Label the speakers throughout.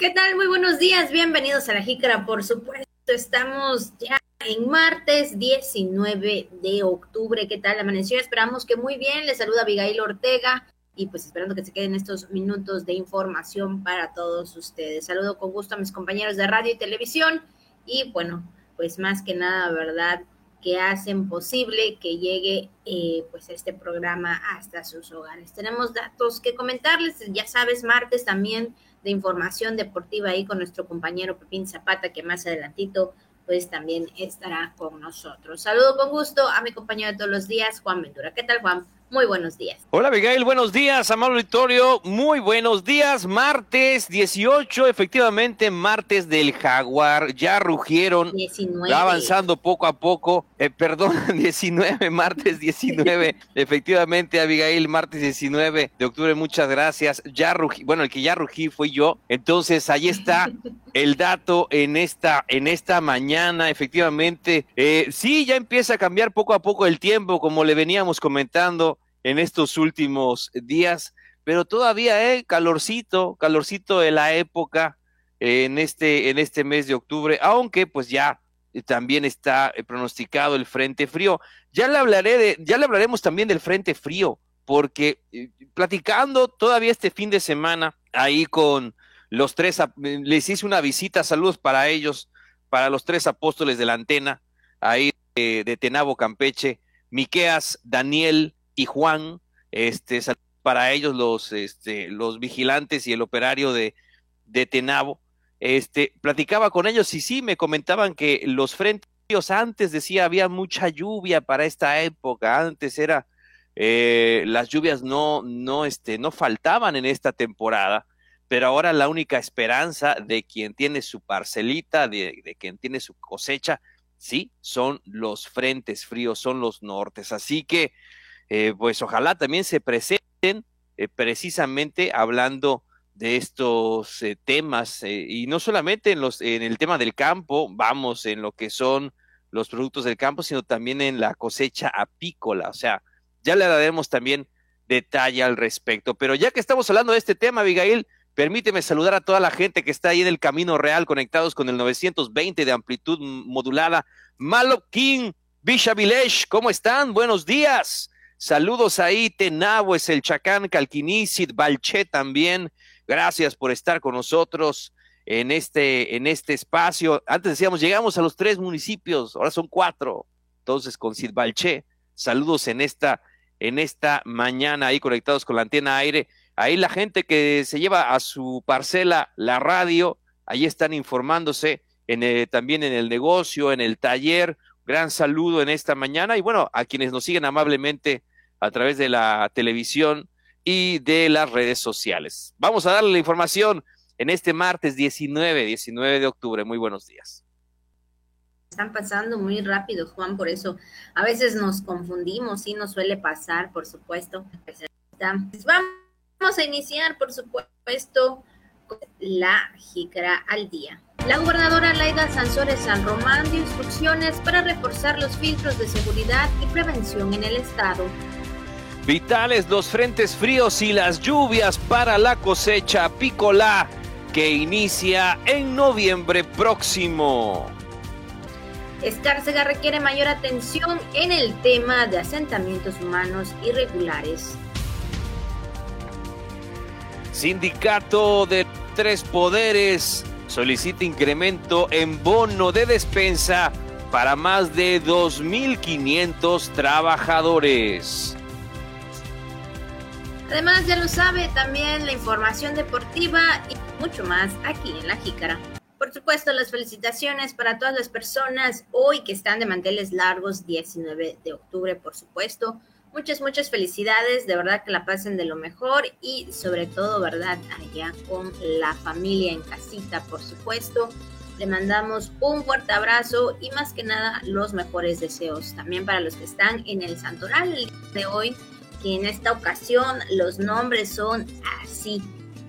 Speaker 1: ¿Qué tal? Muy buenos días, bienvenidos a la Jícara, por supuesto. Estamos ya en martes 19 de octubre. ¿Qué tal amaneció? Esperamos que muy bien. Les saluda Abigail Ortega y pues esperando que se queden estos minutos de información para todos ustedes. Saludo con gusto a mis compañeros de radio y televisión y bueno, pues más que nada, ¿verdad? que hacen posible que llegue eh, pues este programa hasta sus hogares. Tenemos datos que comentarles, ya sabes, martes también de información deportiva ahí con nuestro compañero Pepín Zapata, que más adelantito pues también estará con nosotros. Saludo con gusto a mi compañero de todos los días, Juan Ventura. ¿Qué tal, Juan? Muy buenos días.
Speaker 2: Hola, Miguel. Buenos días, amable auditorio. Muy buenos días. Martes 18, efectivamente, martes del Jaguar. Ya rugieron. 19. avanzando poco a poco. Eh, perdón, 19, martes 19. efectivamente, Abigail, martes 19 de octubre. Muchas gracias. Ya rugí. Bueno, el que ya rugí fui yo. Entonces, ahí está el dato en esta, en esta mañana. Efectivamente, eh, sí, ya empieza a cambiar poco a poco el tiempo, como le veníamos comentando en estos últimos días, pero todavía, ¿eh? Calorcito, calorcito de la época en este, en este mes de octubre, aunque pues ya también está pronosticado el frente frío. Ya le hablaré de, ya le hablaremos también del frente frío, porque eh, platicando todavía este fin de semana ahí con los tres, les hice una visita, saludos para ellos, para los tres apóstoles de la antena, ahí de Tenabo Campeche, Miqueas, Daniel, y Juan, este, para ellos los, este, los vigilantes y el operario de, de Tenabo, este, platicaba con ellos y sí, me comentaban que los frentes antes decía había mucha lluvia para esta época, antes era eh, las lluvias no, no, este, no faltaban en esta temporada, pero ahora la única esperanza de quien tiene su parcelita, de, de quien tiene su cosecha, sí, son los frentes fríos, son los nortes. Así que eh, pues ojalá también se presenten eh, precisamente hablando de estos eh, temas y no solamente en los en el tema del campo, vamos en lo que son los productos del campo, sino también en la cosecha apícola, o sea, ya le daremos también detalle al respecto. Pero ya que estamos hablando de este tema, Abigail, permíteme saludar a toda la gente que está ahí en el Camino Real conectados con el 920 de amplitud modulada. Malo King, Bisha ¿cómo están? Buenos días. Saludos ahí, Tenabo, es el Chacán, Calquinicid, Balché también. Gracias por estar con nosotros en este, en este espacio. Antes decíamos, llegamos a los tres municipios, ahora son cuatro. Entonces, con Balché, saludos en esta, en esta mañana ahí conectados con la antena aire. Ahí la gente que se lleva a su parcela la radio, ahí están informándose en también en el negocio, en el taller. Gran saludo en esta mañana y bueno, a quienes nos siguen amablemente a través de la televisión y de las redes sociales. Vamos a darle la información en este martes 19, 19 de octubre. Muy buenos días.
Speaker 1: Están pasando muy rápido, Juan, por eso a veces nos confundimos, sí nos suele pasar, por supuesto. Pues vamos a iniciar, por supuesto, con la jícara al día. La gobernadora Laida Sansores San Román dio instrucciones para reforzar los filtros de seguridad y prevención en el estado.
Speaker 2: Vitales los frentes fríos y las lluvias para la cosecha apícola que inicia en noviembre próximo.
Speaker 1: Escárcega requiere mayor atención en el tema de asentamientos humanos irregulares.
Speaker 2: Sindicato de Tres Poderes solicita incremento en bono de despensa para más de 2.500 trabajadores.
Speaker 1: Además, ya lo sabe, también la información deportiva y mucho más aquí en La Jícara. Por supuesto, las felicitaciones para todas las personas hoy que están de manteles largos, 19 de octubre, por supuesto. Muchas, muchas felicidades, de verdad que la pasen de lo mejor y sobre todo, ¿verdad? Allá con la familia en casita, por supuesto. Le mandamos un fuerte abrazo y más que nada los mejores deseos. También para los que están en el Santoral de hoy, que en esta ocasión los nombres son así.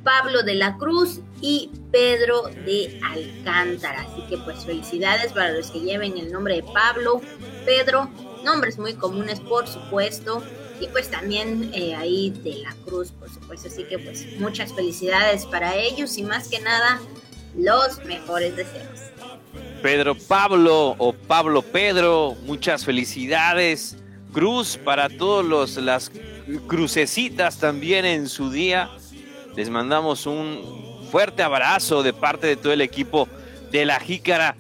Speaker 1: Pablo de la Cruz y Pedro de Alcántara. Así que pues felicidades para los que lleven el nombre de Pablo, Pedro, nombres muy comunes por supuesto. y pues también eh, ahí de la Cruz, por supuesto. Así que pues muchas felicidades para ellos y más que nada los mejores deseos.
Speaker 2: Pedro Pablo o Pablo Pedro, muchas felicidades. Cruz para todos los las crucecitas también en su día. Les mandamos un fuerte abrazo de parte de todo el equipo de la Jícara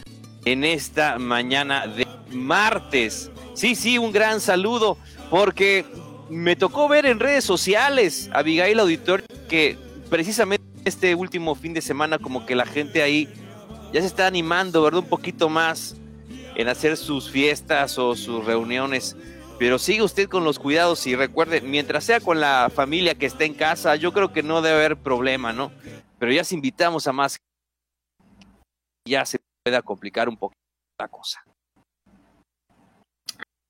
Speaker 2: en esta mañana de martes. Sí, sí, un gran saludo porque me tocó ver en redes sociales a Abigail Auditor que precisamente este último fin de semana como que la gente ahí ya se está animando, ¿verdad? Un poquito más en hacer sus fiestas o sus reuniones. Pero sigue usted con los cuidados y recuerde, mientras sea con la familia que esté en casa, yo creo que no debe haber problema, ¿no? Pero ya se invitamos a más, ya se pueda complicar un poquito la cosa.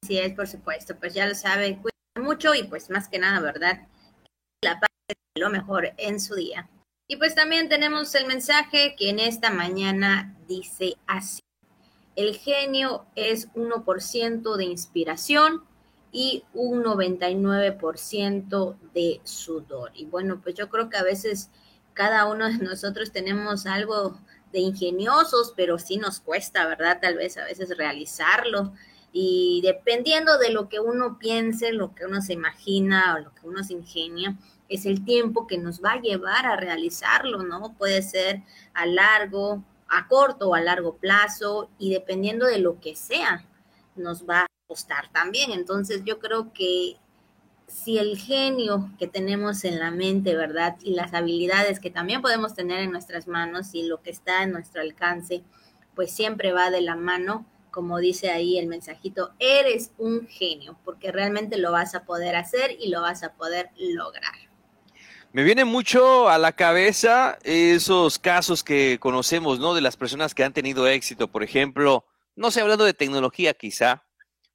Speaker 1: Así es, por supuesto, pues ya lo sabe, mucho y pues más que nada, ¿verdad? La paz es lo mejor en su día. Y pues también tenemos el mensaje que en esta mañana dice así. El genio es 1% de inspiración y un 99% de sudor. Y bueno, pues yo creo que a veces cada uno de nosotros tenemos algo de ingeniosos, pero sí nos cuesta, ¿verdad? Tal vez a veces realizarlo y dependiendo de lo que uno piense, lo que uno se imagina o lo que uno se ingenia, es el tiempo que nos va a llevar a realizarlo, ¿no? Puede ser a largo, a corto o a largo plazo y dependiendo de lo que sea, nos va costar también. Entonces yo creo que si el genio que tenemos en la mente, ¿verdad? Y las habilidades que también podemos tener en nuestras manos y lo que está en nuestro alcance, pues siempre va de la mano, como dice ahí el mensajito, eres un genio, porque realmente lo vas a poder hacer y lo vas a poder lograr.
Speaker 2: Me viene mucho a la cabeza esos casos que conocemos, ¿no? De las personas que han tenido éxito, por ejemplo, no sé, hablando de tecnología quizá,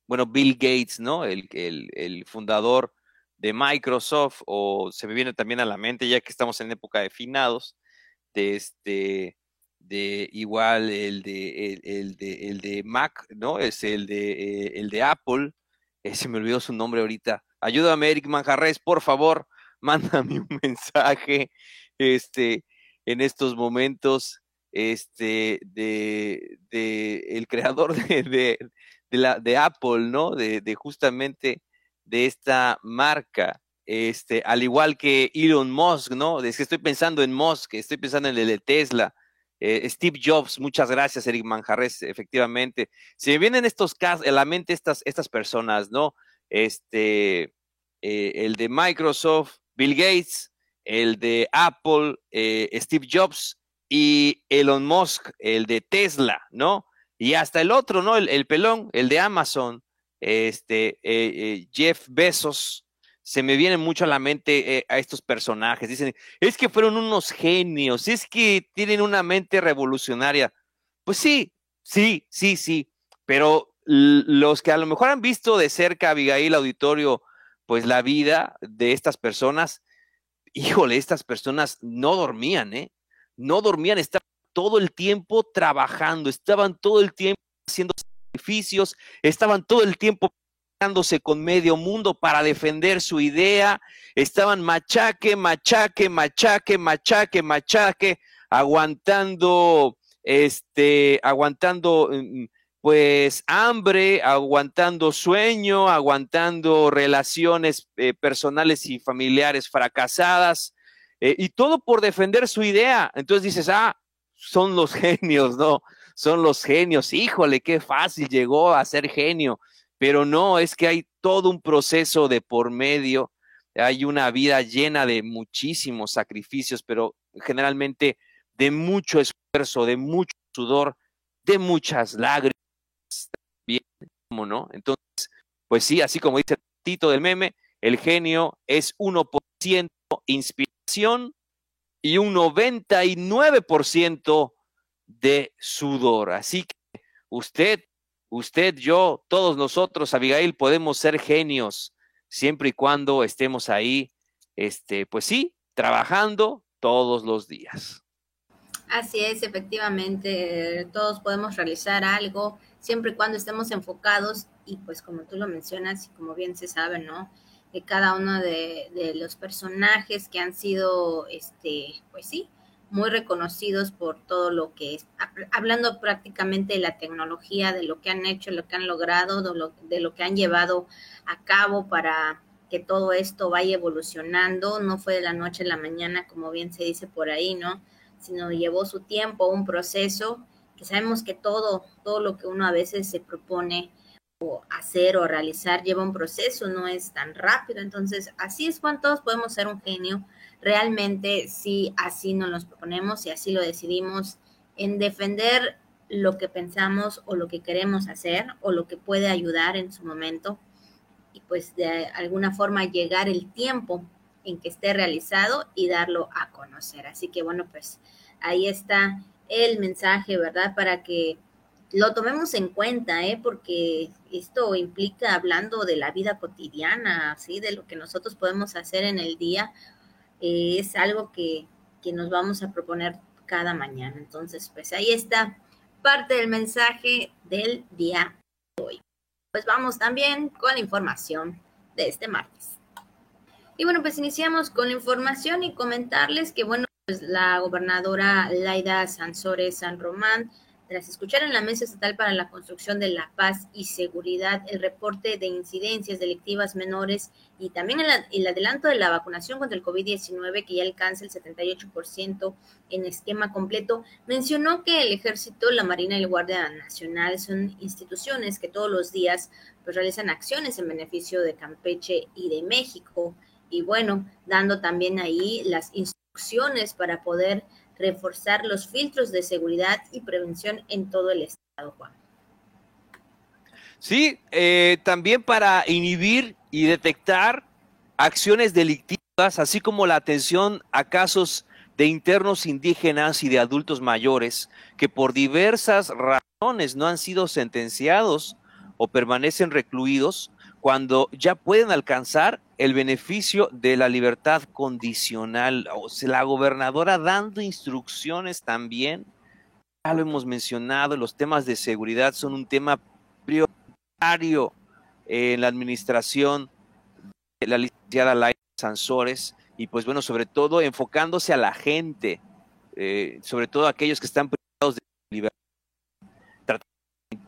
Speaker 2: bueno, Bill Gates, ¿no? El, el, el fundador de Microsoft, o se me viene también a la mente, ya que estamos en época de finados, de este, de igual el de, el, de, el de Mac, ¿no? Es el de, eh, el de Apple. Eh, se me olvidó su nombre ahorita. Ayúdame, Eric Manjarres, por favor, mándame un mensaje este, en estos momentos este, de, de el creador de, de, la, de Apple, ¿no? De, de justamente de esta marca. Este, al igual que Elon Musk, ¿no? Es que estoy pensando en Musk, estoy pensando en el de Tesla, eh, Steve Jobs, muchas gracias, Eric Manjarres, efectivamente. Se me vienen estos casos, en la mente estas, estas personas, ¿no? Este, eh, el de Microsoft, Bill Gates, el de Apple, eh, Steve Jobs y Elon Musk, el de Tesla, ¿no? Y hasta el otro, ¿no? El, el pelón, el de Amazon, este, Jeff Bezos, se me vienen mucho a la mente eh, a estos personajes. Dicen, es que fueron unos genios, es que tienen una mente revolucionaria. Pues sí, sí, sí, sí, pero los que a lo mejor han visto de cerca, Abigail Auditorio, pues la vida de estas personas, híjole, estas personas no dormían, ¿eh? No dormían, estaban todo el tiempo trabajando, estaban todo el tiempo haciendo sacrificios, estaban todo el tiempo con medio mundo para defender su idea, estaban machaque, machaque, machaque, machaque, machaque, aguantando, este, aguantando mm, pues hambre, aguantando sueño, aguantando relaciones eh, personales y familiares fracasadas, eh, y todo por defender su idea. Entonces dices, ah, son los genios, ¿no? Son los genios, híjole, qué fácil llegó a ser genio pero no, es que hay todo un proceso de por medio, hay una vida llena de muchísimos sacrificios, pero generalmente de mucho esfuerzo, de mucho sudor, de muchas lágrimas, bien, no? Entonces, pues sí, así como dice Tito del meme, el genio es 1% inspiración y un 99% de sudor. Así que usted Usted, yo, todos nosotros, Abigail, podemos ser genios siempre y cuando estemos ahí, este, pues sí, trabajando todos los días.
Speaker 1: Así es, efectivamente, todos podemos realizar algo siempre y cuando estemos enfocados y pues como tú lo mencionas y como bien se sabe, ¿no? De cada uno de, los personajes que han sido, este, pues sí, muy reconocidos por todo lo que es, hablando prácticamente de la tecnología, de lo que han hecho, lo que han logrado, de lo, de lo que han llevado a cabo para que todo esto vaya evolucionando, no fue de la noche a la mañana, como bien se dice por ahí, ¿no? Sino llevó su tiempo, un proceso, que sabemos que todo, todo lo que uno a veces se propone o hacer o realizar lleva un proceso, no es tan rápido. Entonces, así es cuando todos podemos ser un genio. Realmente, si así nos proponemos y así lo decidimos, en defender lo que pensamos o lo que queremos hacer o lo que puede ayudar en su momento, y pues de alguna forma llegar el tiempo en que esté realizado y darlo a conocer. Así que bueno, pues ahí está el mensaje, ¿verdad? Para que lo tomemos en cuenta, ¿eh? Porque esto implica hablando de la vida cotidiana, ¿sí? De lo que nosotros podemos hacer en el día, eh, es algo que, que nos vamos a proponer cada mañana. Entonces, pues ahí está parte del mensaje del día de hoy pues vamos también con la información de este martes. Y bueno, pues iniciamos con la información y comentarles que, bueno, pues la gobernadora Laida Sansores San Román tras escuchar en la Mesa Estatal para la Construcción de la Paz y Seguridad el reporte de incidencias delictivas menores y también el, adelanto de la vacunación contra el COVID-19 que ya alcanza el 78% en esquema completo, mencionó que el Ejército, la Marina y la Guardia Nacional son instituciones que todos los días pues, realizan acciones en beneficio de Campeche y de México. Y bueno, dando también ahí las instrucciones para poder reforzar los filtros de seguridad y prevención en todo el estado, Juan.
Speaker 2: Sí, eh, también para inhibir y detectar acciones delictivas, así como la atención a casos de internos indígenas y de adultos mayores que por diversas razones no han sido sentenciados o permanecen recluidos cuando ya pueden alcanzar el beneficio de la libertad condicional. O sea, la gobernadora dando instrucciones también, ya lo hemos mencionado, los temas de seguridad son un tema prioritario en la administración de la licenciada Laila Sansores y pues bueno, sobre todo enfocándose a la gente, eh, sobre todo aquellos que están privados de libertad,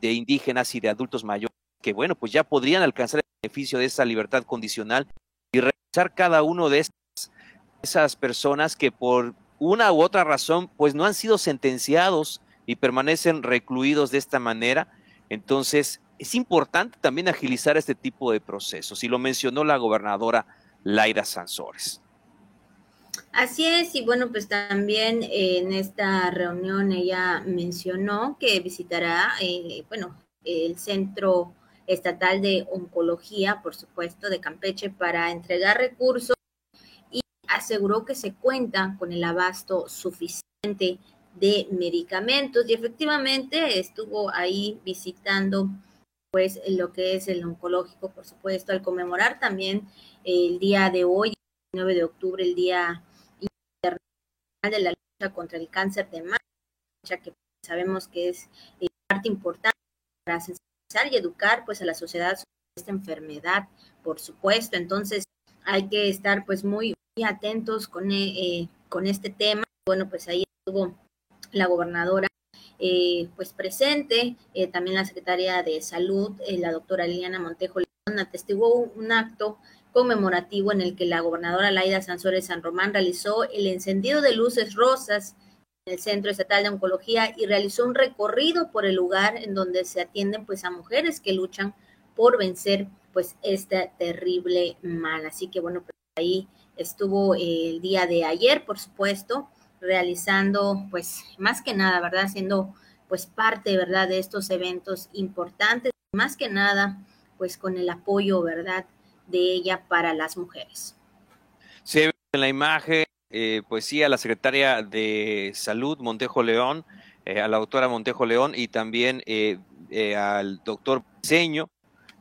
Speaker 2: de indígenas y de adultos mayores que, bueno, pues ya podrían alcanzar el beneficio de esa libertad condicional y revisar cada uno de esas, esas personas que por una u otra razón, pues no han sido sentenciados y permanecen recluidos de esta manera. Entonces, es importante también agilizar este tipo de procesos, y lo mencionó la gobernadora Laira Sansores.
Speaker 1: Así es, y bueno, pues también en esta reunión ella mencionó que visitará, eh, bueno, el centro Estatal de Oncología, por supuesto, de Campeche, para entregar recursos y aseguró que se cuenta con el abasto suficiente de medicamentos. Y efectivamente estuvo ahí visitando pues lo que es el oncológico, por supuesto, al conmemorar también el día de hoy, 9 de octubre, el Día Internacional de la Lucha contra el Cáncer de Mama, que sabemos que es eh, parte importante para y educar pues a la sociedad sobre esta enfermedad, por supuesto. Entonces hay que estar pues muy, atentos con, eh, eh, con este tema. Bueno, pues ahí estuvo la gobernadora eh, pues presente, también la secretaria de salud, la doctora Liliana Montejo León, atestiguó un acto conmemorativo en el que la gobernadora Laida Sansores San Román realizó el encendido de luces rosas el Centro Estatal de Oncología y realizó un recorrido por el lugar en donde se atienden pues a mujeres que luchan por vencer pues este terrible mal. Así que bueno, pues ahí estuvo el día de ayer, por supuesto, realizando pues más que nada, ¿verdad? Siendo pues parte, ¿verdad? De estos eventos importantes, más que nada pues con el apoyo, ¿verdad? De ella para las mujeres.
Speaker 2: Ve en la imagen eh, pues sí, a la secretaria de Salud, Montejo León, eh, a la doctora Montejo León y también eh, al doctor Seño,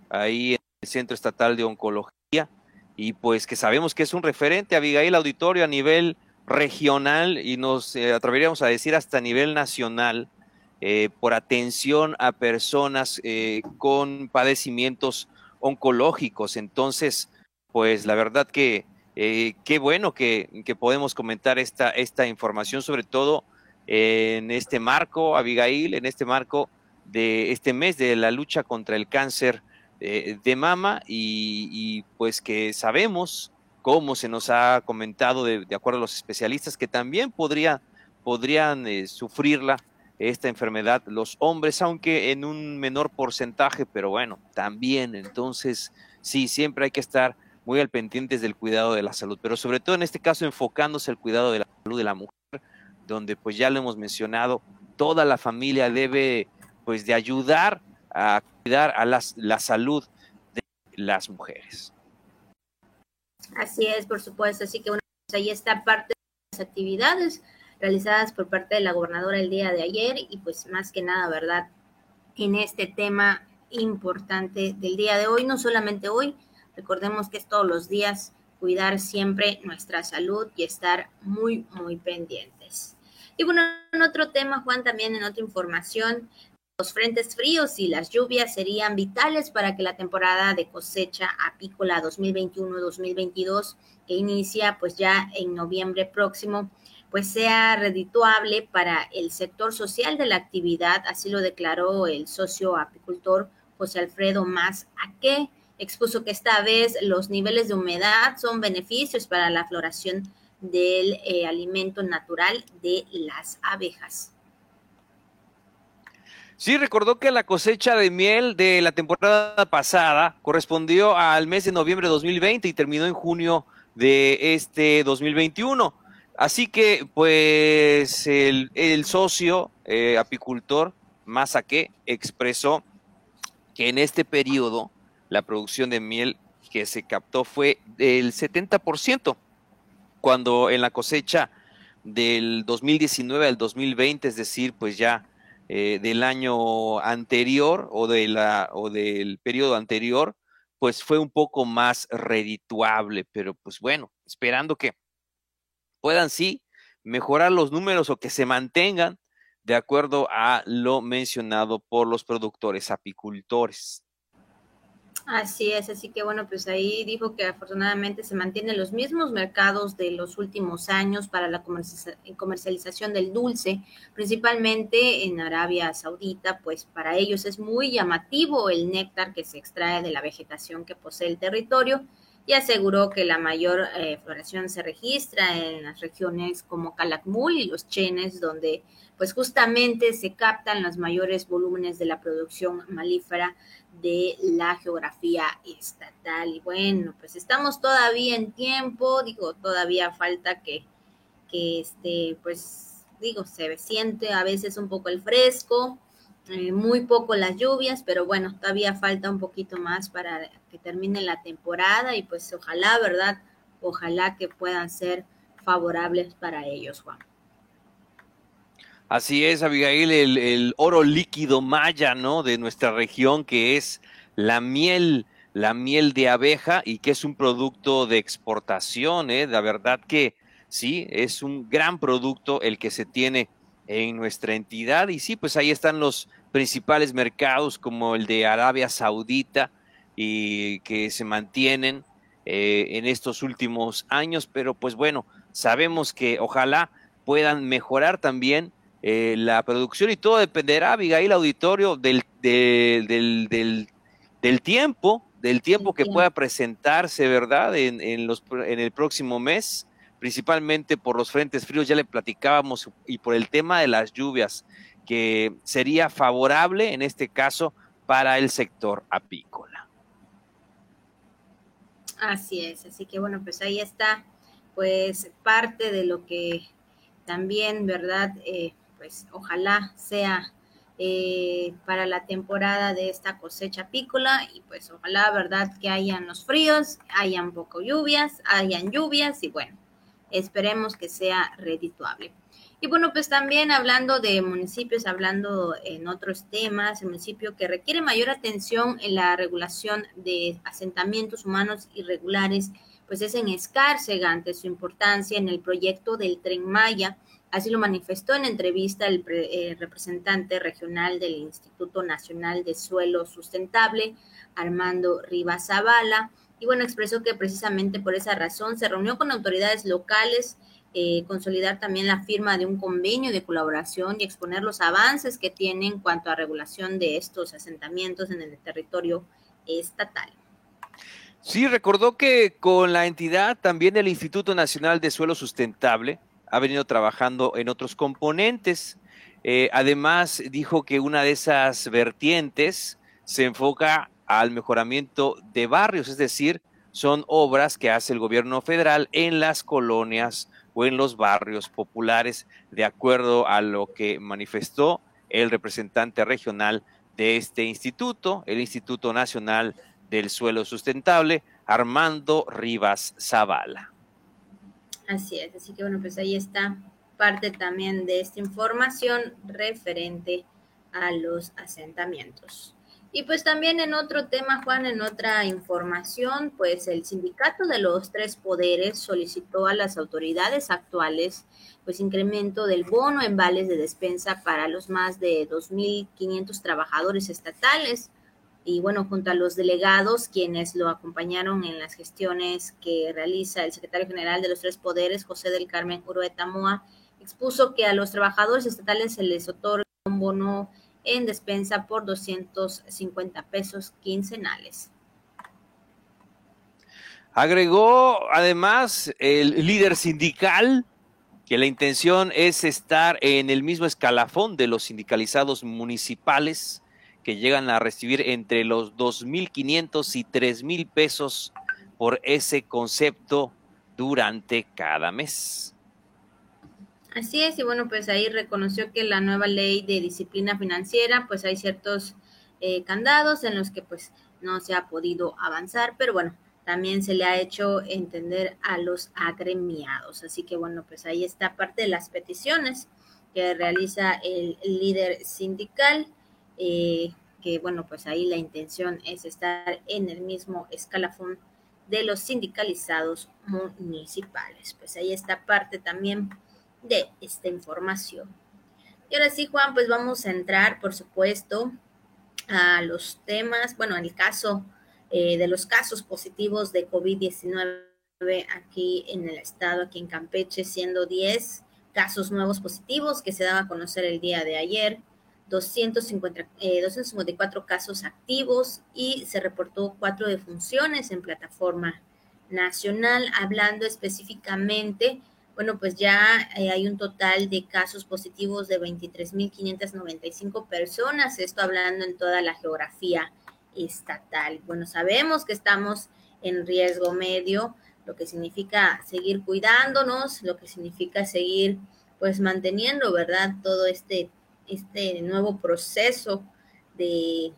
Speaker 2: ahí en el Centro Estatal de Oncología, y pues que sabemos que es un referente, Abigail Auditorio, a nivel regional y nos atreveríamos a decir hasta a nivel nacional, por atención a personas con padecimientos oncológicos. Entonces, pues la verdad que eh, qué bueno que, podemos comentar esta, información, sobre todo en este marco, Abigail, en este marco de este mes de la lucha contra el cáncer de mama y, pues que sabemos, como se nos ha comentado de, acuerdo a los especialistas, que también podría, podrían eh, sufrirla esta enfermedad los hombres, aunque en un menor porcentaje, pero bueno, también. Entonces, sí, siempre hay que estar muy al pendientes del cuidado de la salud, pero sobre todo en este caso enfocándose el cuidado de la salud de la mujer, donde pues ya lo hemos mencionado, toda la familia debe pues de ayudar a cuidar a las, la salud de las mujeres.
Speaker 1: Así es, por supuesto. Así que bueno, pues ahí está parte de las actividades realizadas por parte de la gobernadora el día de ayer y pues más que nada, ¿verdad? En este tema importante del día de hoy, no solamente hoy, recordemos que es todos los días cuidar siempre nuestra salud y estar muy, muy pendientes. Y bueno, en otro tema, Juan, también en otra información, los frentes fríos y las lluvias serían vitales para que la temporada de cosecha apícola 2021-2022, que inicia pues ya en noviembre próximo, pues sea redituable para el sector social de la actividad, así lo declaró el socio apicultor José Alfredo Más qué expuso que esta vez los niveles de humedad son beneficios para la floración del eh, alimento natural de las abejas.
Speaker 2: Sí, recordó que la cosecha de miel de la temporada pasada correspondió al mes de noviembre de 2020 y terminó en junio de este 2021. Así que, pues, el, socio eh, apicultor Masaque expresó que en este periodo la producción de miel que se captó fue del 70%, cuando en la cosecha del 2019 al 2020, es decir, pues ya eh, del año anterior o, de la, o del periodo anterior, pues fue un poco más redituable, pero pues bueno, esperando que puedan sí mejorar los números o que se mantengan de acuerdo a lo mencionado por los productores apicultores.
Speaker 1: Así es, así que bueno, pues ahí dijo que afortunadamente se mantienen los mismos mercados de los últimos años para la comercialización del dulce, principalmente en Arabia Saudita, pues para ellos es muy llamativo el néctar que se extrae de la vegetación que posee el territorio y aseguró que la mayor eh, floración se registra en las regiones como Calakmul y los Chenes, donde pues justamente se captan los mayores volúmenes de la producción malífera de la geografía estatal. Y bueno, pues estamos todavía en tiempo, digo, todavía falta que, que este, pues, digo, se siente a veces un poco el fresco, eh, muy poco las lluvias, pero bueno, todavía falta un poquito más para que termine la temporada y pues ojalá, ¿verdad? Ojalá que puedan ser favorables para ellos, Juan.
Speaker 2: Así es, Abigail, el, oro líquido maya, ¿no? De nuestra región, que es la miel, la miel de abeja y que es un producto de exportación, ¿eh? La verdad que sí, es un gran producto el que se tiene en nuestra entidad y sí, pues ahí están los principales mercados como el de Arabia Saudita y que se mantienen eh, en estos últimos años, pero pues bueno, sabemos que ojalá puedan mejorar también eh, la producción y todo dependerá, Abigail Auditorio, del, del, del, tiempo, del tiempo que pueda presentarse, ¿verdad? En, en, los, en el próximo mes, principalmente por los frentes fríos, ya le platicábamos, y por el tema de las lluvias, que sería favorable en este caso para el sector apícola.
Speaker 1: Así es, así que bueno, pues ahí está, pues parte de lo que también, ¿verdad? Eh, pues ojalá sea eh, para la temporada de esta cosecha apícola y pues ojalá, verdad, que hayan los fríos, hayan poco lluvias, hayan lluvias y bueno, esperemos que sea redituable. Y bueno, pues también hablando de municipios, hablando en otros temas, el municipio que requiere mayor atención en la regulación de asentamientos humanos irregulares, pues es en Escárcega ante su importancia en el proyecto del Tren Maya Así lo manifestó en entrevista el eh, representante regional del Instituto Nacional de Suelo Sustentable, Armando Rivas Zavala, y bueno, expresó que precisamente por esa razón se reunió con autoridades locales, eh, consolidar también la firma de un convenio de colaboración y exponer los avances que tiene en cuanto a regulación de estos asentamientos en el territorio estatal.
Speaker 2: Sí, recordó que con la entidad también el Instituto Nacional de Suelo Sustentable ha venido trabajando en otros componentes. Eh, además, dijo que una de esas vertientes se enfoca al mejoramiento de barrios, es decir, son obras que hace el gobierno federal en las colonias o en los barrios populares, de acuerdo a lo que manifestó el representante regional de este instituto, el Instituto Nacional del Suelo Sustentable, Armando Rivas Zavala.
Speaker 1: Así es, así que bueno, pues ahí está parte también de esta información referente a los asentamientos. Y pues también en otro tema, Juan, en otra información, pues el sindicato de los tres poderes solicitó a las autoridades actuales pues incremento del bono en vales de despensa para los más de 2.500 trabajadores estatales. Y bueno, junto a los delegados, quienes lo acompañaron en las gestiones que realiza el secretario general de los tres poderes, José del Carmen Urueta Moa, expuso que a los trabajadores estatales se les otorga un bono en despensa por 250 pesos quincenales.
Speaker 2: Agregó además el líder sindical que la intención es estar en el mismo escalafón de los sindicalizados municipales que llegan a recibir entre los 2.500 y 3.000 pesos por ese concepto durante cada mes.
Speaker 1: Así es, y bueno, pues ahí reconoció que la nueva ley de disciplina financiera, pues hay ciertos eh, candados en los que pues no se ha podido avanzar, pero bueno, también se le ha hecho entender a los agremiados. Así que bueno, pues ahí está parte de las peticiones que realiza el, líder sindical, eh, que bueno, pues ahí la intención es estar en el mismo escalafón de los sindicalizados municipales. Pues ahí está parte también de esta información. Y ahora sí, Juan, pues vamos a entrar, por supuesto, a los temas, bueno, en el caso eh, de los casos positivos de COVID-19 aquí en el estado, aquí en Campeche, siendo 10 casos nuevos positivos que se daban a conocer el día de ayer, 250, 254 eh, casos activos y se reportó cuatro defunciones en plataforma nacional, hablando específicamente bueno, pues ya eh, hay un total de casos positivos de 23.595 personas, esto hablando en toda la geografía estatal. Bueno, sabemos que estamos en riesgo medio, lo que significa seguir cuidándonos, lo que significa seguir pues manteniendo, ¿verdad? Todo este, este nuevo proceso de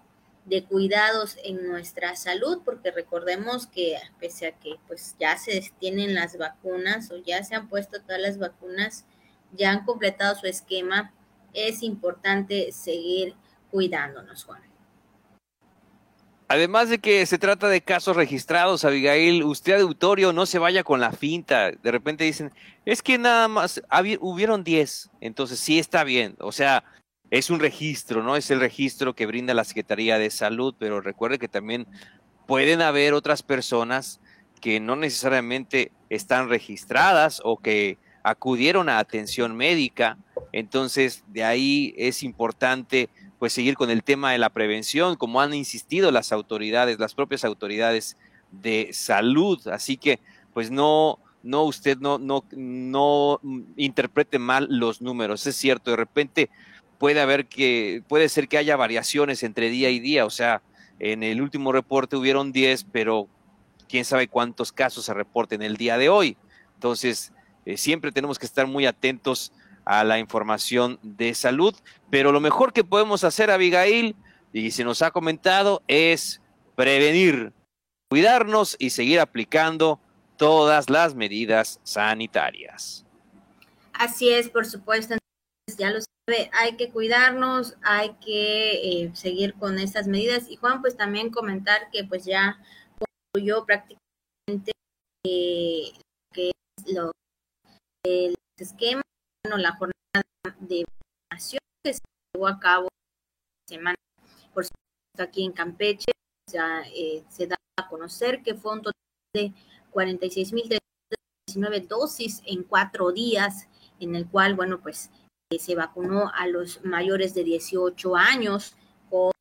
Speaker 1: de cuidados en nuestra salud, porque recordemos que pese a que pues ya se tienen las vacunas o ya se han puesto todas las vacunas, ya han completado su esquema, es importante seguir cuidándonos, Juan.
Speaker 2: Además de que se trata de casos registrados, Abigail, usted auditorio no se vaya con la finta. De repente dicen, es que nada más hubieron 10, entonces sí está bien. O sea, es un registro, ¿no? Es el registro que brinda la Secretaría de Salud, pero recuerde que también pueden haber otras personas que no necesariamente están registradas o que acudieron a atención médica. Entonces, de ahí es importante pues seguir con el tema de la prevención, como han insistido las autoridades, las propias autoridades de salud. Así que, pues no, no usted no, no, no interprete mal los números. Es cierto, de repente puede haber que, puede ser que haya variaciones entre día y día, o sea, en el último reporte hubieron 10, pero quién sabe cuántos casos se reporten el día de hoy. Entonces, eh, siempre tenemos que estar muy atentos a la información de salud, pero lo mejor que podemos hacer, Abigail, y se nos ha comentado, es prevenir, cuidarnos y seguir aplicando todas las medidas sanitarias.
Speaker 1: Así es, por supuesto, ya los hay que cuidarnos, hay que eh, seguir con estas medidas. Y Juan, pues también comentar que pues ya concluyó prácticamente eh, que es lo, el esquema, bueno, la jornada de vacunación que se llevó a cabo semana, por supuesto, aquí en Campeche, ya eh, se da a conocer que fue un total de 46.319 dosis en cuatro días, en el cual, bueno, pues se vacunó a los mayores de 18 años con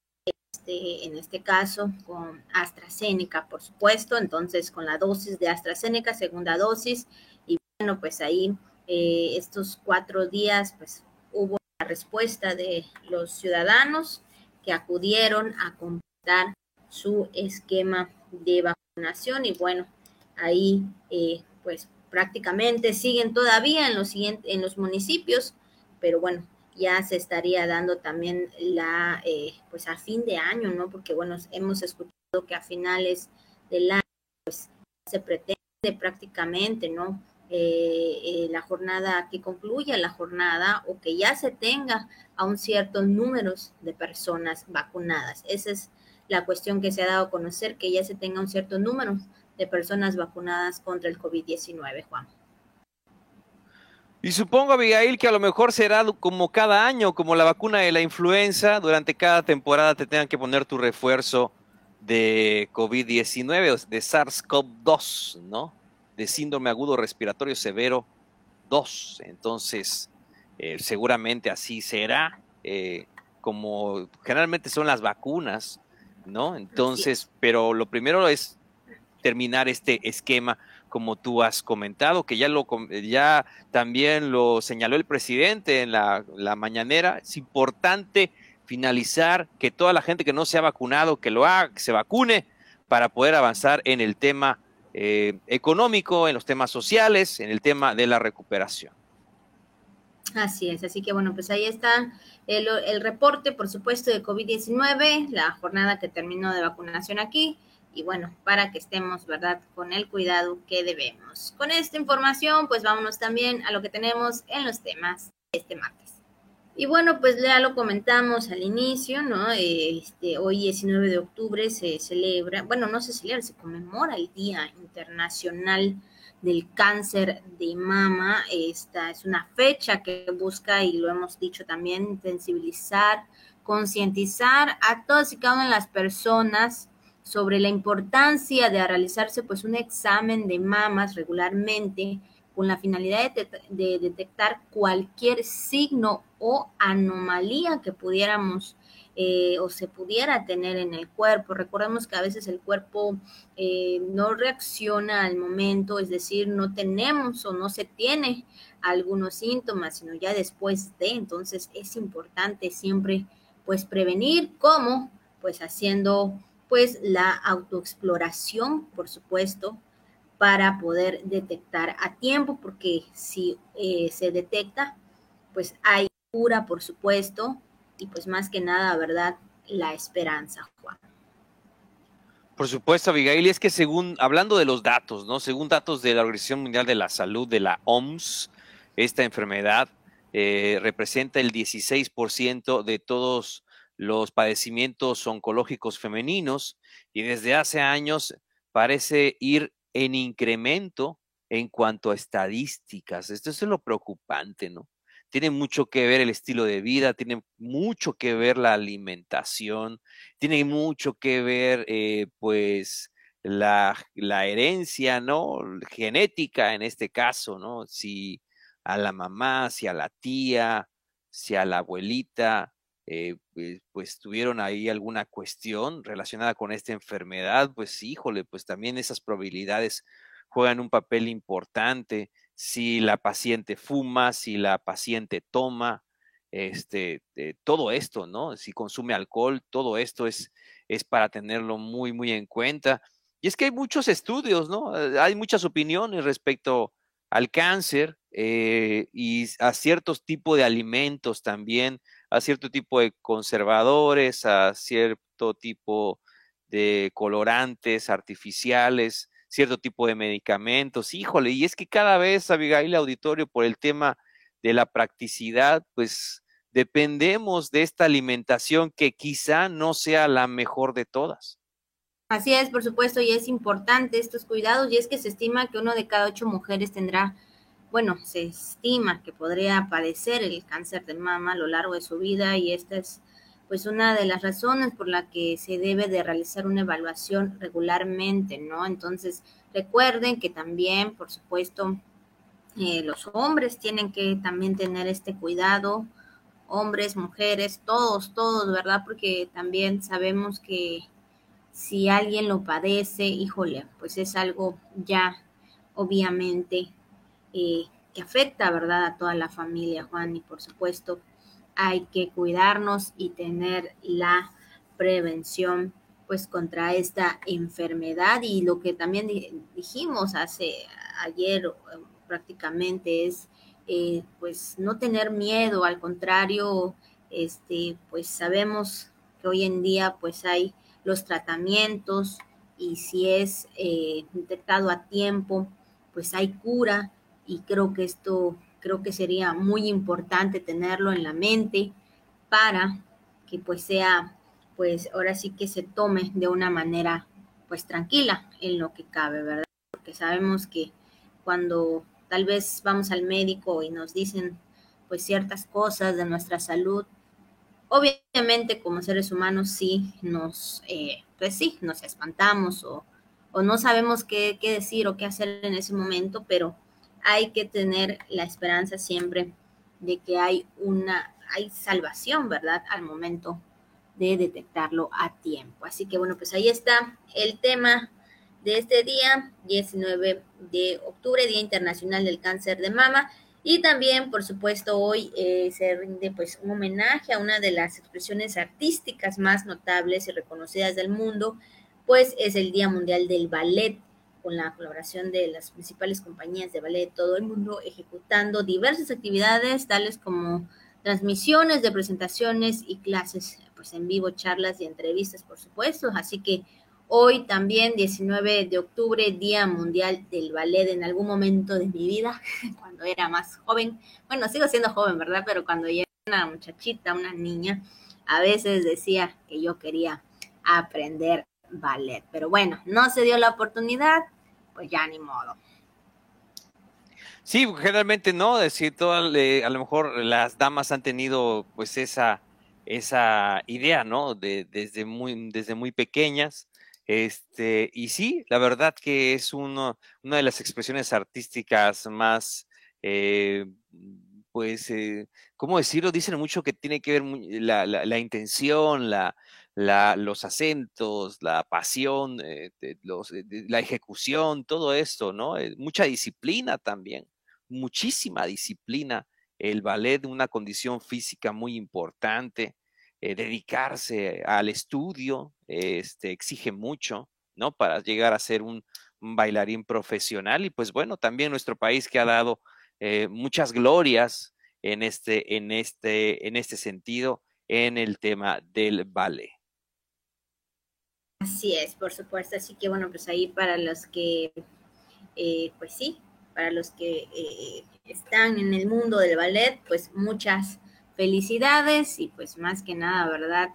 Speaker 1: este, en este caso con AstraZeneca, por supuesto, entonces con la dosis de AstraZeneca, segunda dosis, y bueno, pues ahí eh, estos cuatro días, pues hubo la respuesta de los ciudadanos que acudieron a completar su esquema de vacunación. Y bueno, ahí eh, pues prácticamente siguen todavía en los, en los municipios, pero bueno, ya se estaría dando también la, eh, pues a fin de año, ¿no? Porque bueno, hemos escuchado que a finales del año, pues se pretende prácticamente, ¿no? Eh, eh, la jornada, que concluya la jornada o que ya se tenga a un cierto número de personas vacunadas. Esa es la cuestión que se ha dado a conocer, que ya se tenga un cierto número de personas vacunadas contra el COVID-19, Juan.
Speaker 2: Y supongo, Abigail, que a lo mejor será como cada año, como la vacuna de la influenza, durante cada temporada te tengan que poner tu refuerzo de COVID-19, de SARS-CoV-2, ¿no? De síndrome agudo respiratorio severo 2. Entonces, eh, seguramente así será, eh, como generalmente son las vacunas, ¿no? Entonces, pero lo primero es terminar este esquema como tú has comentado, que ya lo ya también lo señaló el presidente en la, mañanera, es importante finalizar que toda la gente que no se ha vacunado, que lo haga, se vacune para poder avanzar en el tema eh, económico, en los temas sociales, en el tema de la recuperación.
Speaker 1: Así es, así que bueno, pues ahí está el, el reporte, por supuesto, de COVID-19, la jornada que terminó de vacunación aquí y bueno, para que estemos, ¿verdad?, con el cuidado que debemos. Con esta información, pues vámonos también a lo que tenemos en los temas de este martes. Y bueno, pues ya lo comentamos al inicio, ¿no? Este, hoy 19 de octubre se celebra, bueno, no se celebra, se conmemora el Día Internacional del Cáncer de Mama. Esta es una fecha que busca, y lo hemos dicho también, sensibilizar, concientizar a todas y cada una de las personas sobre la importancia de realizarse pues un examen de mamas regularmente con la finalidad de, detectar cualquier signo o anomalía que pudiéramos eh, o se pudiera tener en el cuerpo. Recordemos que a veces el cuerpo eh, no reacciona al momento, es decir, no tenemos o no se tiene algunos síntomas, sino ya después de, entonces es importante siempre pues prevenir, ¿cómo? Pues haciendo pues la autoexploración, por supuesto, para poder detectar a tiempo, porque si eh, se detecta, pues hay cura, por supuesto, y pues más que nada, ¿verdad? La esperanza, Juan.
Speaker 2: Por supuesto, Abigail, y es que según, hablando de los datos, ¿no? Según datos de la Organización Mundial de la Salud, de la OMS, esta enfermedad eh, representa el 16% de todos los padecimientos oncológicos femeninos y desde hace años parece ir en incremento en cuanto a estadísticas. Esto es lo preocupante, ¿no? Tiene mucho que ver el estilo de vida, tiene mucho que ver la alimentación, tiene mucho que ver, eh, pues, la, la, herencia, ¿no? Genética en este caso, ¿no? Si a la mamá, si a la tía, si a la abuelita, eh, pues, pues, tuvieron ahí alguna cuestión relacionada con esta enfermedad, pues híjole, pues también esas probabilidades juegan un papel importante. Si la paciente fuma, si la paciente toma, este, eh, todo esto, ¿no? Si consume alcohol, todo esto es, es para tenerlo muy, muy en cuenta. Y es que hay muchos estudios, ¿no? Eh, hay muchas opiniones respecto al cáncer y a ciertos tipos de alimentos también a cierto tipo de conservadores, a cierto tipo de colorantes artificiales, cierto tipo de medicamentos. Híjole, y es que cada vez, Abigail Auditorio, por el tema de la practicidad, pues dependemos de esta alimentación que quizá no sea la mejor de todas.
Speaker 1: Así es, por supuesto, y es importante estos cuidados, y es que se estima que uno de cada ocho mujeres tendrá bueno, se estima que podría padecer el cáncer de mama a lo largo de su vida y esta es pues una de las razones por la que se debe de realizar una evaluación regularmente, ¿no? Entonces, recuerden que también, por supuesto, eh, los hombres tienen que también tener este cuidado, hombres, mujeres, todos, todos, ¿verdad? Porque también sabemos que si alguien lo padece, híjole, pues es algo ya obviamente eh, que afecta, ¿verdad?, a toda la familia, Juan, y por supuesto hay que cuidarnos y tener la prevención pues contra esta enfermedad. Y lo que también dijimos hace ayer eh, prácticamente es eh, pues no tener miedo, al contrario, este pues sabemos que hoy en día pues hay los tratamientos y si es eh, detectado a tiempo, pues hay cura y creo que esto, creo que sería muy importante tenerlo en la mente para que pues sea, pues ahora sí que se tome de una manera pues tranquila en lo que cabe, ¿verdad? Porque sabemos que cuando tal vez vamos al médico y nos dicen pues ciertas cosas de nuestra salud, Obviamente, como seres humanos, sí nos, eh, pues sí, nos espantamos o, no sabemos qué, qué, decir o qué hacer en ese momento, pero hay que tener la esperanza siempre de que hay una, hay salvación, ¿verdad? Al momento de detectarlo a tiempo. Así que bueno, pues ahí está el tema de este día, 19 de octubre, Día Internacional del Cáncer de Mama. Y también, por supuesto, hoy eh, se rinde pues un homenaje a una de las expresiones artísticas más notables y reconocidas del mundo, pues es el Día Mundial del Ballet, con la colaboración de las principales compañías de ballet de todo el mundo, ejecutando diversas actividades, tales como transmisiones de presentaciones y clases pues en vivo, charlas y entrevistas, por supuesto. Así que Hoy también, 19 de octubre, Día Mundial del Ballet, en algún momento de mi vida, cuando era más joven, bueno, sigo siendo joven, ¿verdad? Pero cuando ya era una muchachita, una niña, a veces decía que yo quería aprender ballet. Pero bueno, no se dio la oportunidad, pues ya ni modo.
Speaker 2: Sí, generalmente no, decir, todo, eh, a lo mejor las damas han tenido pues esa, esa idea, ¿no? De, desde, muy, desde muy pequeñas este, y sí, la verdad que es uno, una de las expresiones artísticas más, eh, pues, eh, ¿cómo decirlo? Dicen mucho que tiene que ver la, la, intención, la, la, los acentos, la pasión, eh, los, la ejecución, todo esto, ¿no? mucha disciplina también, muchísima disciplina. El ballet, una condición física muy importante. Eh, dedicarse al estudio, este, exige mucho, ¿no? Para llegar a ser un, bailarín profesional. Y pues bueno, también nuestro país que ha dado eh, muchas glorias en este, en, este, en este sentido, en el tema del ballet.
Speaker 1: Así es, por supuesto. Así que bueno, pues ahí para los que, eh, pues sí, para los que están en el mundo del ballet, pues muchas felicidades y pues más que nada, ¿verdad?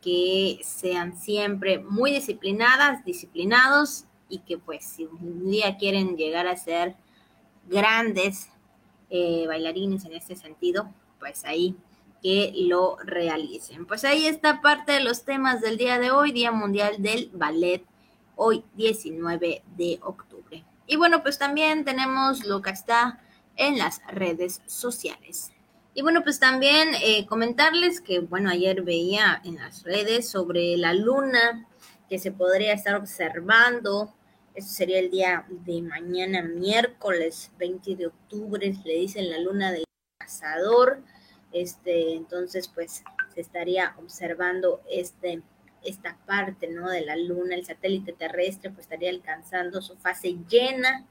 Speaker 1: Que sean siempre muy disciplinadas, disciplinados y que pues si un día quieren llegar a ser grandes eh, bailarines en este sentido, pues ahí que lo realicen. Pues ahí está parte de los temas del día de hoy, Día Mundial del Ballet, hoy 19 de octubre. Y bueno, pues también tenemos lo que está en las redes sociales. Y bueno, pues también eh, comentarles que, bueno, ayer veía en las redes sobre la luna que se podría estar observando. Eso sería el día de mañana, miércoles 20 de octubre, le dicen la luna del cazador. Este, entonces, pues se estaría observando este, esta parte, ¿no? De la luna, el satélite terrestre, pues estaría alcanzando su fase llena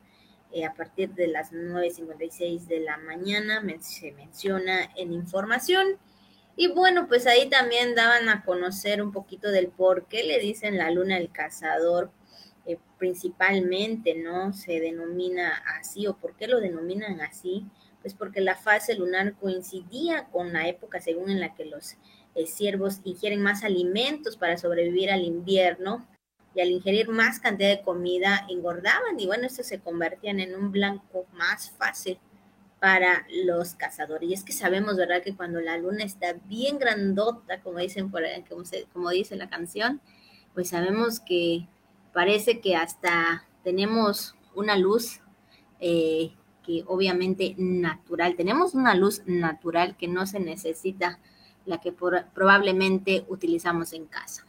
Speaker 1: eh, a partir de las 9.56 de la mañana, se menciona en información. Y bueno, pues ahí también daban a conocer un poquito del por qué le dicen la luna del cazador, eh, principalmente, ¿no? Se denomina así o por qué lo denominan así, pues porque la fase lunar coincidía con la época según en la que los eh, ciervos ingieren más alimentos para sobrevivir al invierno y al ingerir más cantidad de comida engordaban y bueno, estos se convertían en un blanco más fácil para los cazadores. Y es que sabemos, ¿verdad?, que cuando la luna está bien grandota, como dicen por ahí, como, como dice la canción, pues sabemos que parece que hasta tenemos una luz eh, que obviamente natural, tenemos una luz natural que no se necesita la que probablemente utilizamos en casa.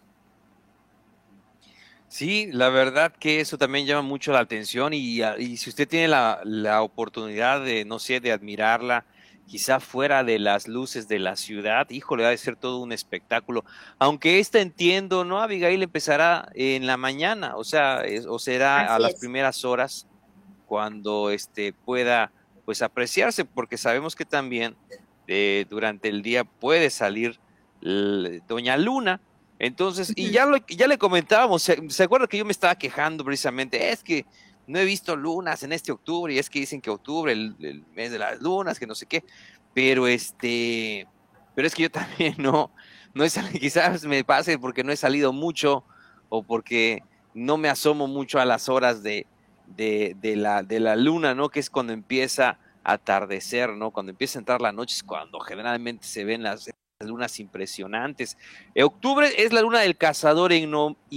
Speaker 2: Sí, la verdad que eso también llama mucho la atención y, ah, si usted tiene la, oportunidad de, no sé, de admirarla, quizá fuera de las luces de la ciudad, híjole, va a ser todo un espectáculo. Aunque esta entiendo, ¿no? Abigail empezará en la mañana, o sea, o será a las primeras horas cuando este pueda pues apreciarse, porque sabemos que también eh, durante el día puede salir Doña Luna, entonces, y ya, lo, ya le comentábamos, ¿se, acuerda que yo me estaba quejando precisamente? Es que no he visto lunas en este octubre y es que dicen que octubre, el, mes de las lunas, que no sé qué, pero este, pero es que yo también no, no he salido, quizás me pase porque no he salido mucho o porque no me asomo mucho a las horas de, de, de, la, de la luna, ¿no? Que es cuando empieza a atardecer, ¿no? Cuando empieza a entrar la noche es cuando generalmente se ven las lunas impresionantes. En octubre es la luna del cazador y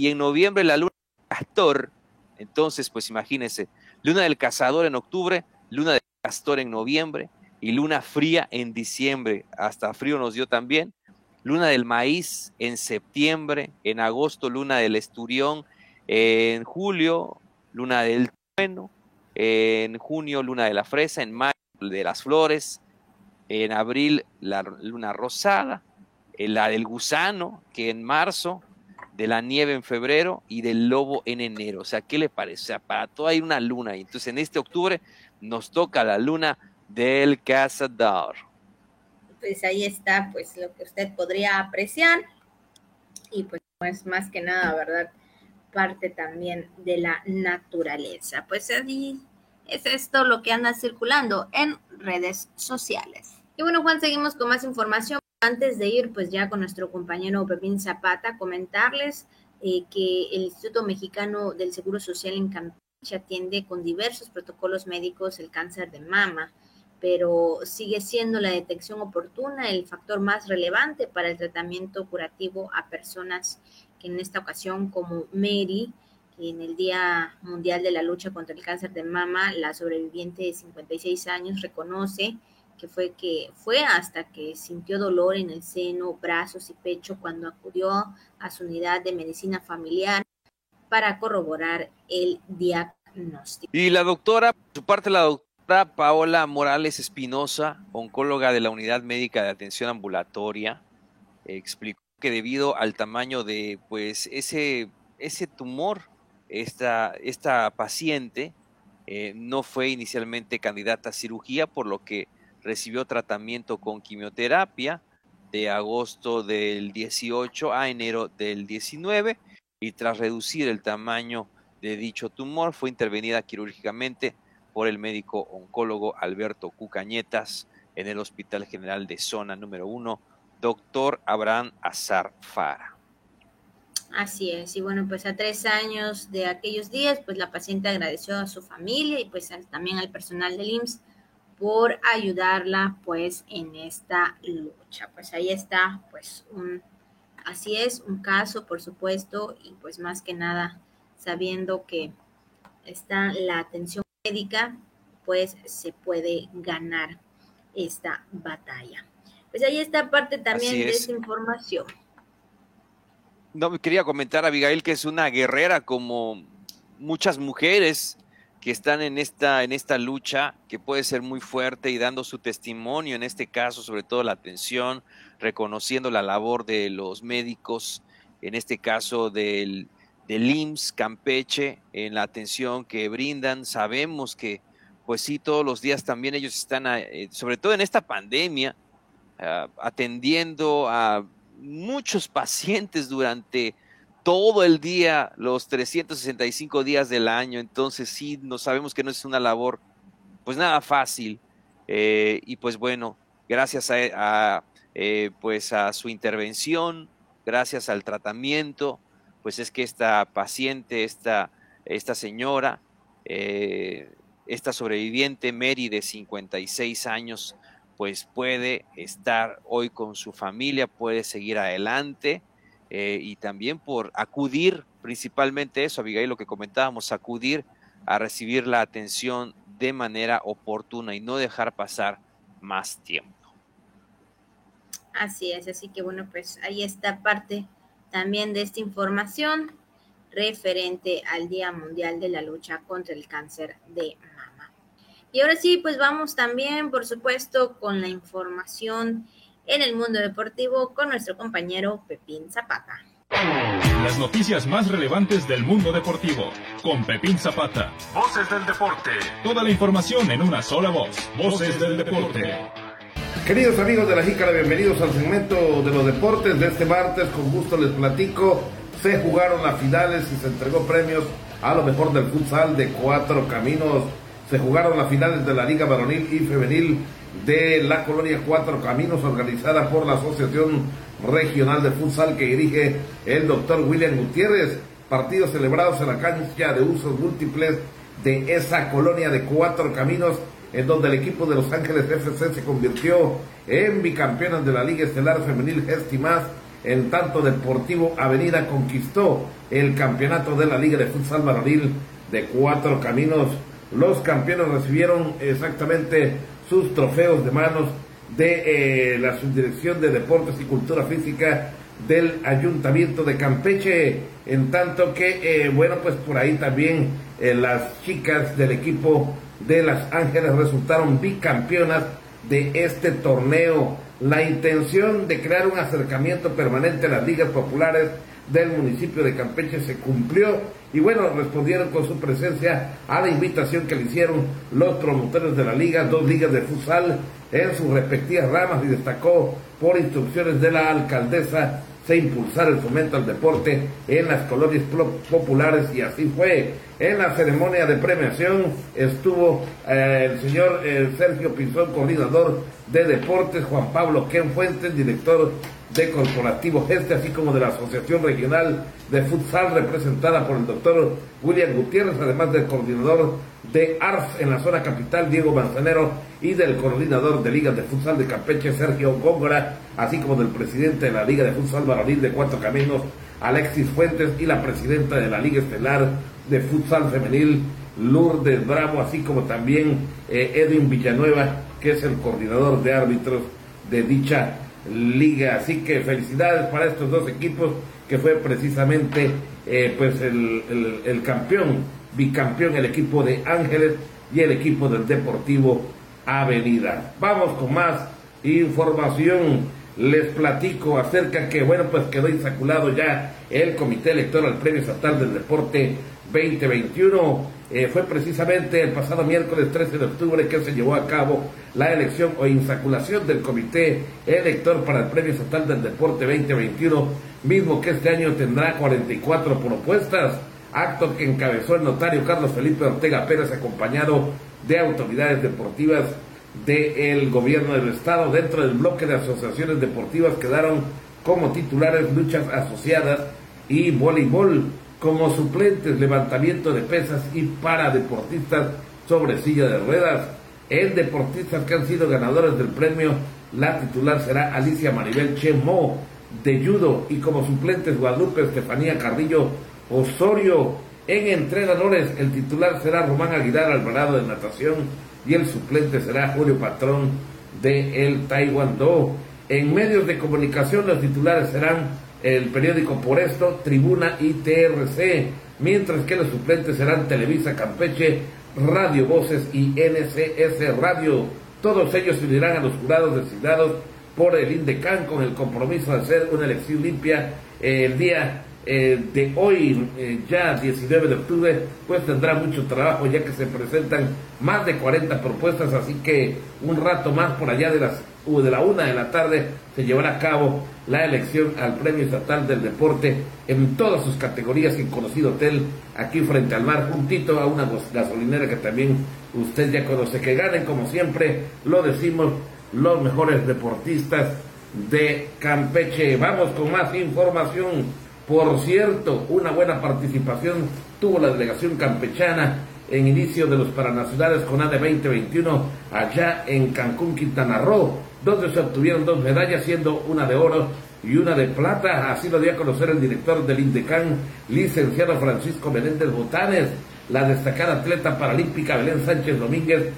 Speaker 2: en noviembre la luna del castor. Entonces, pues imagínense, luna del cazador en octubre, luna del castor en noviembre y luna fría en diciembre. Hasta frío nos dio también. Luna del maíz en septiembre, en agosto luna del esturión, en julio luna del trueno, en junio luna de la fresa, en mayo de las flores, en abril la luna rosada, eh, la del gusano, que en marzo, de la nieve en febrero y del lobo en enero. O sea, ¿qué le parece? O sea, para todo hay una luna. Y entonces en este octubre nos toca la luna del cazador.
Speaker 1: Pues ahí está, pues lo que usted podría apreciar. Y pues, pues más que nada, ¿verdad? Parte también de la naturaleza. Pues así es esto lo que anda circulando en redes sociales. Y bueno, Juan, seguimos con más información. Antes de ir, pues ya con nuestro compañero Pepín Zapata, comentarles eh, que el Instituto Mexicano del Seguro Social en Campeche atiende con diversos protocolos médicos el cáncer de mama, pero sigue siendo la detección oportuna el factor más relevante para el tratamiento curativo a personas que en esta ocasión, como Mary, que en el Día Mundial de la Lucha contra el Cáncer de Mama, la sobreviviente de 56 años reconoce que fue que fue hasta que sintió dolor en el seno, brazos y pecho cuando acudió a su unidad de medicina familiar para corroborar el diagnóstico.
Speaker 2: Y la doctora, por su parte, la doctora Paola Morales Espinosa, oncóloga de la Unidad Médica de Atención Ambulatoria, explicó que debido al tamaño de pues ese, ese tumor, esta, esta paciente eh, no fue inicialmente candidata a cirugía, por lo que recibió tratamiento con quimioterapia de agosto del 18 a enero del 19 y tras reducir el tamaño de dicho tumor fue intervenida quirúrgicamente por el médico oncólogo Alberto Cucañetas en el Hospital General de Zona número 1, doctor Abraham Azar Fara.
Speaker 1: Así es, y bueno, pues a tres años de aquellos días, pues la paciente agradeció a su familia y pues también al personal del IMSS por ayudarla pues en esta lucha. Pues ahí está, pues un, así es, un caso por supuesto y pues más que nada sabiendo que está la atención médica, pues se puede ganar esta batalla. Pues ahí está parte también de esa información.
Speaker 2: No, quería comentar a Abigail que es una guerrera como muchas mujeres que están en esta, en esta lucha que puede ser muy fuerte y dando su testimonio, en este caso, sobre todo la atención, reconociendo la labor de los médicos, en este caso del, del IMSS Campeche, en la atención que brindan. Sabemos que, pues sí, todos los días también ellos están, eh, sobre todo en esta pandemia, ah, atendiendo a muchos pacientes durante todo el día, los 365 días del año. Entonces sí, no sabemos que no es una labor, pues nada fácil. Eh, y pues bueno, gracias a, eh, pues a su intervención, gracias al tratamiento, pues es que esta paciente, esta, esta señora, eh, esta sobreviviente Mary de 56 años pues puede estar hoy con su familia, puede seguir adelante eh, y también por acudir, principalmente eso, Abigail, lo que comentábamos, acudir a recibir la atención de manera oportuna y no dejar pasar más tiempo.
Speaker 1: Así es, así que bueno, pues ahí está parte también de esta información referente al Día Mundial de la Lucha contra el Cáncer de y ahora sí, pues vamos también, por supuesto, con la información en el mundo deportivo con nuestro compañero Pepín Zapata.
Speaker 3: Las noticias más relevantes del mundo deportivo con Pepín Zapata. Voces del deporte. Toda la información en una sola voz. Voces del deporte.
Speaker 4: Queridos amigos de la Jícara, bienvenidos al segmento de los deportes de este martes. Con gusto les platico. Se jugaron las finales y se entregó premios a lo mejor del futsal de cuatro caminos se jugaron las finales de la Liga Varonil y Femenil de la Colonia Cuatro Caminos, organizada por la Asociación Regional de Futsal que dirige el doctor William Gutiérrez. Partidos celebrados en la cancha de usos múltiples de esa colonia de Cuatro Caminos, en donde el equipo de Los Ángeles FC se convirtió en bicampeones de la Liga Estelar Femenil Gestimás. En tanto, Deportivo Avenida conquistó el campeonato de la Liga de Futsal Varonil de Cuatro Caminos. Los campeones recibieron exactamente sus trofeos de manos de eh, la Subdirección de Deportes y Cultura Física del Ayuntamiento de Campeche, en tanto que, eh, bueno, pues por ahí también eh, las chicas del equipo de Las Ángeles resultaron bicampeonas de este torneo. La intención de crear un acercamiento permanente a las ligas populares del municipio de Campeche se cumplió y bueno, respondieron con su presencia a la invitación que le hicieron los promotores de la liga, dos ligas de futsal en sus respectivas ramas y destacó por instrucciones de la alcaldesa se impulsar el fomento al deporte en las colonias populares y así fue. En la ceremonia de premiación estuvo eh, el señor eh, Sergio Pinzón, coordinador de deportes, Juan Pablo Ken Fuentes, director de Corporativo Geste, así como de la Asociación Regional de Futsal representada por el doctor William Gutiérrez, además del coordinador de ARF en la zona capital, Diego Manzanero, y del coordinador de Ligas de Futsal de Campeche, Sergio Góngora, así como del presidente de la Liga de Futsal Varonil de Cuatro Caminos, Alexis Fuentes, y la presidenta de la Liga Estelar de Futsal Femenil, Lourdes Bravo, así como también eh, Edwin Villanueva, que es el coordinador de árbitros de dicha liga. Así que felicidades para estos dos equipos, que fue precisamente eh, pues el, el, campeón, bicampeón, el equipo de Ángeles y el equipo del Deportivo Avenida. Vamos con más información. Les platico acerca que, bueno, pues quedó insaculado ya el Comité Electoral Premio Estatal del Deporte 2021 eh, fue precisamente el pasado miércoles 13 de octubre que se llevó a cabo la elección o insaculación del Comité Elector para el Premio Estatal del Deporte 2021, mismo que este año tendrá 44 propuestas, acto que encabezó el notario Carlos Felipe Ortega Pérez acompañado de autoridades deportivas del gobierno del estado. Dentro del bloque de asociaciones deportivas quedaron como titulares luchas asociadas y voleibol como suplentes, levantamiento de pesas y para deportistas sobre silla de ruedas. En deportistas que han sido ganadores del premio, la titular será Alicia Maribel Chemo de judo y como suplentes Guadalupe Estefanía Carrillo Osorio. En entrenadores, el titular será Román Aguilar Alvarado de natación y el suplente será Julio Patrón de el Taekwondo. En medios de comunicación, los titulares serán el periódico Por Esto, Tribuna y TRC, mientras que los suplentes serán Televisa Campeche, Radio Voces y NCS Radio. Todos ellos se unirán a los jurados designados por el INDECAN con el compromiso de hacer una elección limpia el día eh, de hoy, eh, ya 19 de octubre, pues tendrá mucho trabajo ya que se presentan más de 40 propuestas, así que un rato más por allá de las de la una de la tarde se llevará a cabo la elección al Premio Estatal del Deporte en todas sus categorías en conocido hotel aquí frente al mar, juntito a una gasolinera que también usted ya conoce. Que ganen como siempre, lo decimos, los mejores deportistas de Campeche. Vamos con más información. Por cierto, una buena participación tuvo la delegación campechana en inicio de los Paranacionales con AD 2021 allá en Cancún, Quintana Roo, donde se obtuvieron dos medallas, siendo una de oro y una de plata. Así lo dio a conocer el director del INDECAN, licenciado Francisco Menéndez Botanes. La destacada atleta paralímpica Belén Sánchez Domínguez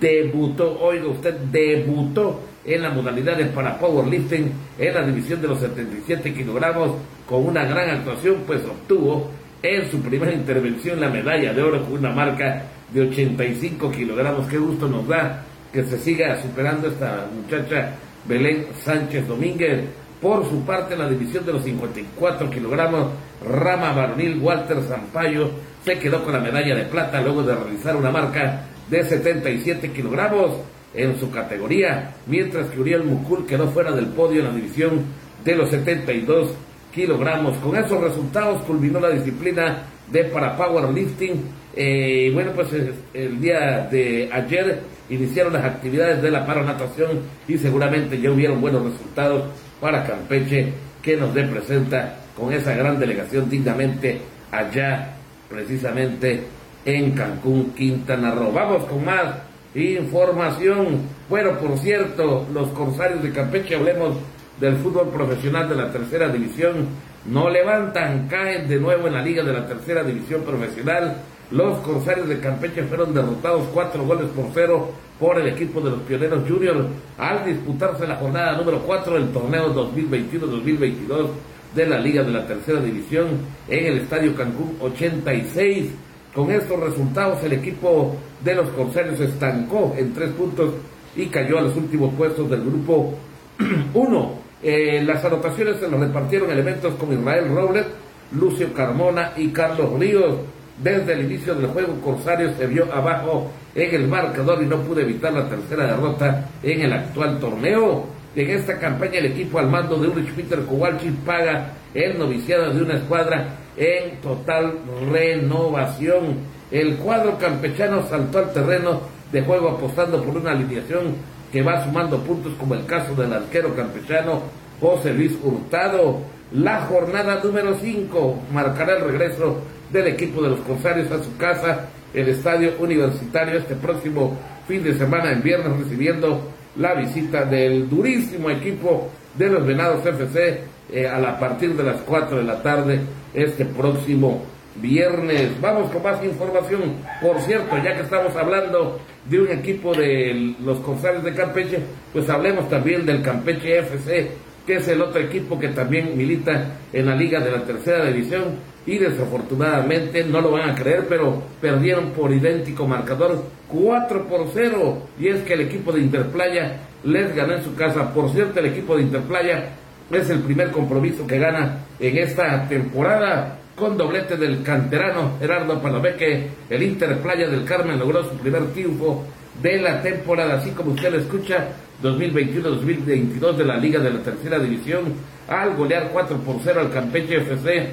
Speaker 4: debutó, oiga usted, debutó en la modalidad de para powerlifting en la división de los 77 kilogramos con una gran actuación, pues obtuvo en su primera intervención la medalla de oro con una marca de 85 kilogramos. Qué gusto nos da que se siga superando esta muchacha Belén Sánchez Domínguez. Por su parte, en la división de los 54 kilogramos, Rama Baronil Walter Zampayo se quedó con la medalla de plata luego de realizar una marca de 77 kilogramos en su categoría, mientras que Uriel Mukul quedó fuera del podio en la división de los 72 kilogramos. Con esos resultados culminó la disciplina de para powerlifting. Eh, bueno, pues el día de ayer iniciaron las actividades de la paranatación y seguramente ya hubieron buenos resultados para Campeche que nos representa con esa gran delegación dignamente allá precisamente en Cancún, Quintana Roo. Vamos con más información. Bueno, por cierto, los Corsarios de Campeche, hablemos del fútbol profesional de la tercera división, no levantan, caen de nuevo en la liga de la tercera división profesional. Los Corsarios de Campeche fueron derrotados cuatro goles por cero por el equipo de los Pioneros Juniors al disputarse la jornada número cuatro del torneo 2021-2022 de la Liga de la Tercera División en el Estadio Cancún 86. Con estos resultados el equipo de los Corsarios se estancó en tres puntos y cayó a los últimos puestos del grupo 1. Eh, las anotaciones se nos repartieron elementos como Israel Robles, Lucio Carmona y Carlos Ríos. Desde el inicio del juego, Corsarios se vio abajo en el marcador y no pudo evitar la tercera derrota en el actual torneo. En esta campaña, el equipo al mando de Ulrich Peter Kowalczyk paga el noviciado de una escuadra en total renovación. El cuadro campechano saltó al terreno de juego apostando por una alineación que va sumando puntos como el caso del arquero campechano José Luis Hurtado. La jornada número 5 marcará el regreso del equipo de los Corsarios a su casa, el Estadio Universitario, este próximo fin de semana en viernes recibiendo la visita del durísimo equipo de los Venados FC eh, a partir de las 4 de la tarde este próximo viernes. Vamos con más información. Por cierto, ya que estamos hablando de un equipo de los Corsarios de Campeche, pues hablemos también del Campeche FC, que es el otro equipo que también milita en la liga de la tercera división y desafortunadamente no lo van a creer, pero perdieron por idéntico marcador 4 por 0 y es que el equipo de Interplaya les ganó en su casa. Por cierto, el equipo de Interplaya es el primer compromiso que gana en esta temporada con doblete del canterano Gerardo Palomeque. El Inter Playa del Carmen logró su primer triunfo de la temporada, así como usted lo escucha, 2021-2022 de la Liga de la Tercera División, al golear 4 por 0 al Campeche FC.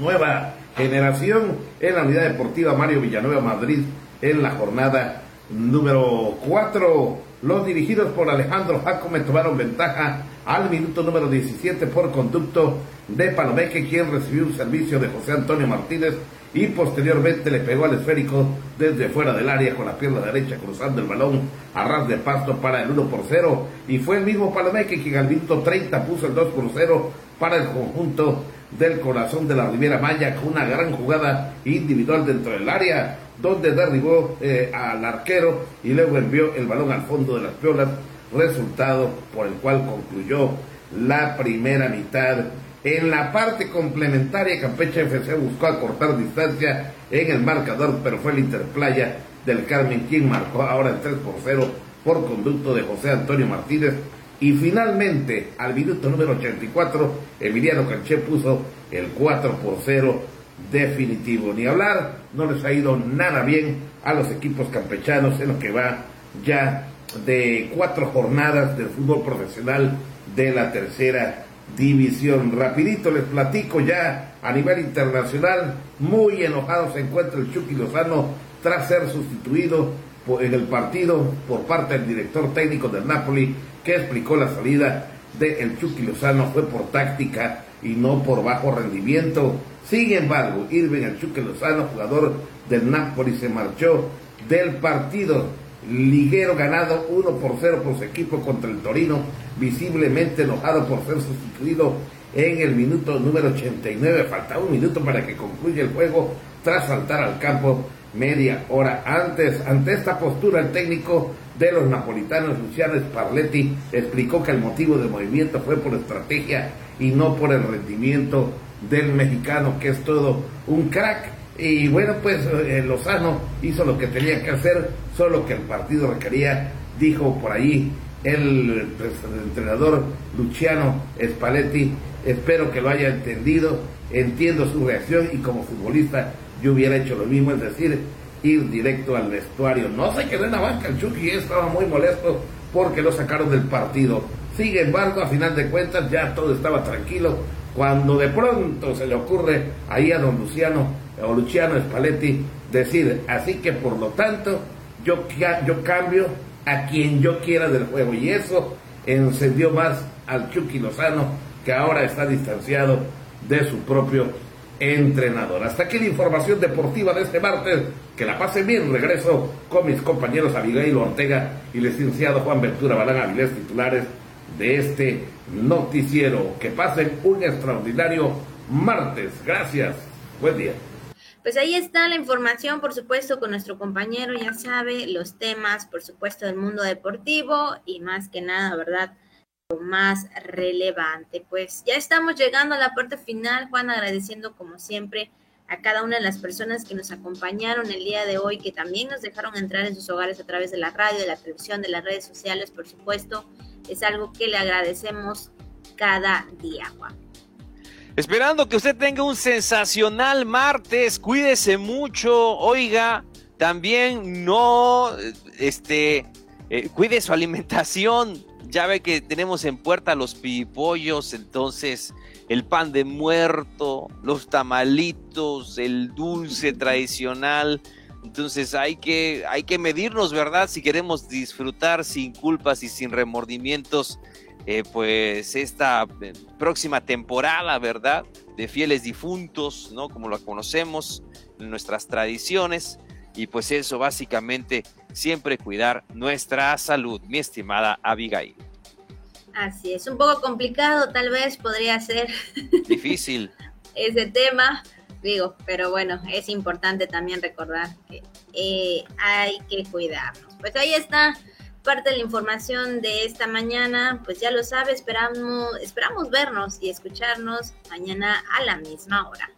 Speaker 4: Nueva generación en la Unidad Deportiva Mario Villanueva Madrid en la jornada número 4. Los dirigidos por Alejandro Jacome tomaron ventaja al minuto número 17 por conducto de Palomeque, quien recibió un servicio de José Antonio Martínez y posteriormente le pegó al esférico desde fuera del área con la pierna derecha cruzando el balón a ras de pasto para el 1 por 0 y fue el mismo Palomeque quien al minuto 30 puso el 2 por 0 para el conjunto del corazón de la Riviera Maya con una gran jugada individual dentro del área donde derribó eh, al arquero y luego envió el balón al fondo de las piolas resultado por el cual concluyó la primera mitad. En la parte complementaria, Campeche FC buscó acortar distancia en el marcador, pero fue el Interplaya del Carmen quien marcó ahora el 3 por 0 por conducto de José Antonio Martínez. Y finalmente, al minuto número 84, Emiliano Canché puso el 4 por 0 definitivo. Ni hablar, no les ha ido nada bien a los equipos campechanos en lo que va ya de cuatro jornadas del fútbol profesional de la tercera división. Rapidito les platico ya a nivel internacional, muy enojado se encuentra el Chucky Lozano tras ser sustituido en el partido por parte del director técnico del Napoli que explicó la salida de el Chucky Lozano fue por táctica y no por bajo rendimiento. Sin embargo, Irving el Chucky Lozano, jugador del Napoli, se marchó del partido liguero ganado 1 por 0 por su equipo contra el Torino, visiblemente enojado por ser sustituido en el minuto número 89. Faltaba un minuto para que concluya el juego tras saltar al campo media hora antes. Ante esta postura, el técnico de los napolitanos, Luciano Sparletti, explicó que el motivo del movimiento fue por estrategia y no por el rendimiento del mexicano, que es todo un crack. Y bueno, pues eh, Lozano hizo lo que tenía que hacer, solo que el partido requería, dijo por ahí el, pues, el entrenador Luciano Spalletti, espero que lo haya entendido, entiendo su reacción y como futbolista yo hubiera hecho lo mismo, es decir, ir directo al vestuario. No se quedó en la banca, el Chucky estaba muy molesto porque lo sacaron del partido. Sin embargo, a final de cuentas ya todo estaba tranquilo cuando de pronto se le ocurre ahí a don Luciano o Luciano Spalletti decir, así que por lo tanto yo, yo cambio a quien yo quiera del juego y eso encendió más al Chucky Lozano que ahora está distanciado de su propio entrenador. Hasta aquí la información deportiva de este martes. Que la pasen bien. Regreso con mis compañeros Abigail Ortega y licenciado Juan Ventura Balán Avilés, titulares de este noticiero. Que pasen un extraordinario martes. Gracias. Buen día.
Speaker 1: Pues ahí está la información, por supuesto, con nuestro compañero, ya sabe, los temas, por supuesto, del mundo deportivo y más que nada, ¿verdad? más relevante. Pues ya estamos llegando a la parte final, Juan, agradeciendo como siempre a cada una de las personas que nos acompañaron el día de hoy, que también nos dejaron entrar en sus hogares a través de la radio, de la televisión, de las redes sociales, por supuesto. Es algo que le agradecemos cada día, Juan.
Speaker 2: Esperando que usted tenga un sensacional martes, cuídese mucho, oiga, también no, este, eh, cuide su alimentación, ya ve que tenemos en puerta los pipollos, entonces el pan de muerto, los tamalitos, el dulce tradicional. Entonces hay que, hay que medirnos, ¿verdad? Si queremos disfrutar sin culpas y sin remordimientos, eh, pues esta eh, próxima temporada, ¿verdad? De fieles difuntos, ¿no? Como lo conocemos en nuestras tradiciones. Y pues eso básicamente siempre cuidar nuestra salud, mi estimada Abigail.
Speaker 1: Así es, un poco complicado tal vez podría ser.
Speaker 2: Difícil.
Speaker 1: ese tema, digo, pero bueno, es importante también recordar que eh, hay que cuidarnos. Pues ahí está parte de la información de esta mañana, pues ya lo sabe, esperamos, esperamos vernos y escucharnos mañana a la misma hora.